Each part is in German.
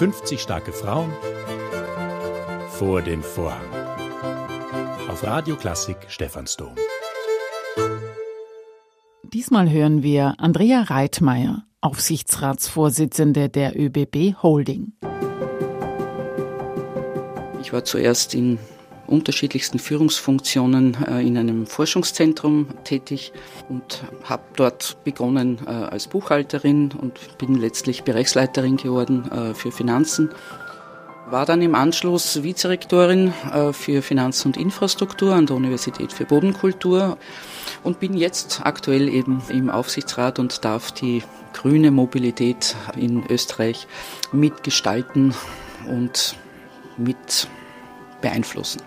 50 starke Frauen vor den Vorhang. Auf Radio Klassik Stephansdom. Diesmal hören wir Andrea Reitmeier, Aufsichtsratsvorsitzende der ÖBB Holding. Ich war zuerst in unterschiedlichsten Führungsfunktionen äh, in einem Forschungszentrum tätig und habe dort begonnen äh, als Buchhalterin und bin letztlich Bereichsleiterin geworden äh, für Finanzen. War dann im Anschluss Vizerektorin für Finanzen und Infrastruktur an der Universität für Bodenkultur und bin jetzt aktuell eben im Aufsichtsrat und darf die grüne Mobilität in Österreich mitgestalten und mit beeinflussen.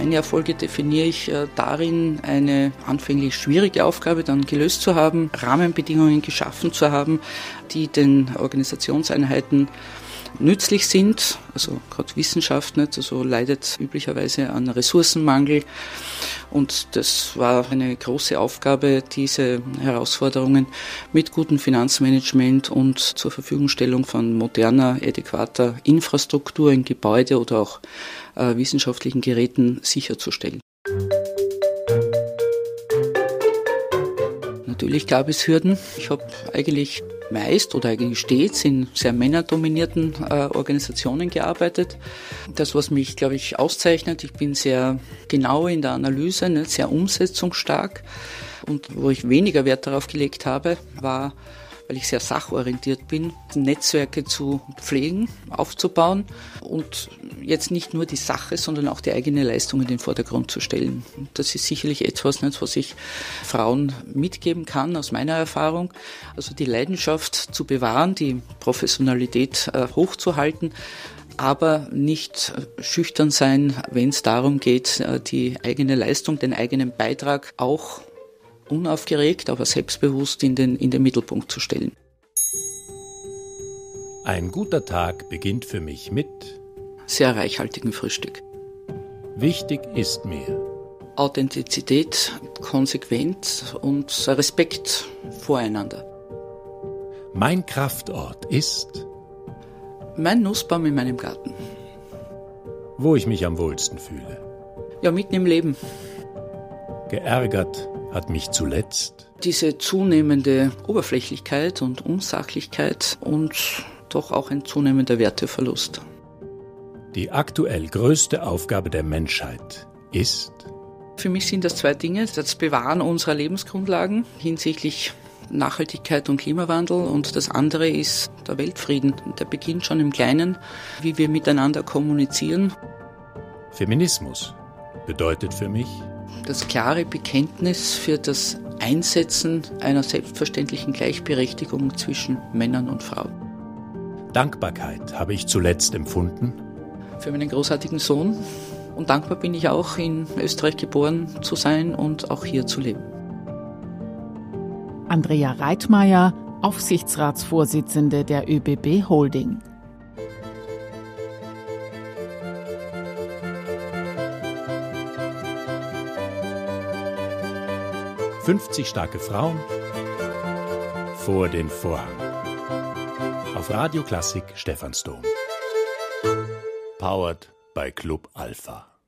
Meine Erfolge definiere ich äh, darin, eine anfänglich schwierige Aufgabe dann gelöst zu haben, Rahmenbedingungen geschaffen zu haben, die den Organisationseinheiten nützlich sind. Also gerade Wissenschaft nicht, also leidet üblicherweise an Ressourcenmangel. Und das war eine große Aufgabe, diese Herausforderungen mit gutem Finanzmanagement und zur Verfügungstellung von moderner, adäquater Infrastruktur in Gebäude oder auch äh, wissenschaftlichen Geräten sicherzustellen. Natürlich gab es Hürden. Ich habe eigentlich meist oder eigentlich stets in sehr männerdominierten äh, Organisationen gearbeitet. Das, was mich, glaube ich, auszeichnet, ich bin sehr genau in der Analyse, ne, sehr umsetzungsstark. Und wo ich weniger Wert darauf gelegt habe, war weil ich sehr sachorientiert bin, Netzwerke zu pflegen, aufzubauen und jetzt nicht nur die Sache, sondern auch die eigene Leistung in den Vordergrund zu stellen. Das ist sicherlich etwas, was ich Frauen mitgeben kann aus meiner Erfahrung. Also die Leidenschaft zu bewahren, die Professionalität äh, hochzuhalten, aber nicht schüchtern sein, wenn es darum geht, äh, die eigene Leistung, den eigenen Beitrag auch unaufgeregt, aber selbstbewusst in den, in den Mittelpunkt zu stellen. Ein guter Tag beginnt für mich mit sehr reichhaltigem Frühstück. Wichtig ist mir Authentizität, Konsequenz und Respekt voreinander. Mein Kraftort ist mein Nussbaum in meinem Garten. Wo ich mich am wohlsten fühle. Ja, mitten im Leben. Geärgert hat mich zuletzt diese zunehmende Oberflächlichkeit und Unsachlichkeit und doch auch ein zunehmender Werteverlust. Die aktuell größte Aufgabe der Menschheit ist für mich sind das zwei Dinge. Das Bewahren unserer Lebensgrundlagen hinsichtlich Nachhaltigkeit und Klimawandel und das andere ist der Weltfrieden. Der beginnt schon im Kleinen, wie wir miteinander kommunizieren. Feminismus bedeutet für mich das klare Bekenntnis für das Einsetzen einer selbstverständlichen Gleichberechtigung zwischen Männern und Frauen. Dankbarkeit habe ich zuletzt empfunden. Für meinen großartigen Sohn. Und dankbar bin ich auch, in Österreich geboren zu sein und auch hier zu leben. Andrea Reitmeier, Aufsichtsratsvorsitzende der ÖBB Holding. 50 starke Frauen vor den Vorhang. Auf Radio Klassik Stephansdom. Powered by Club Alpha.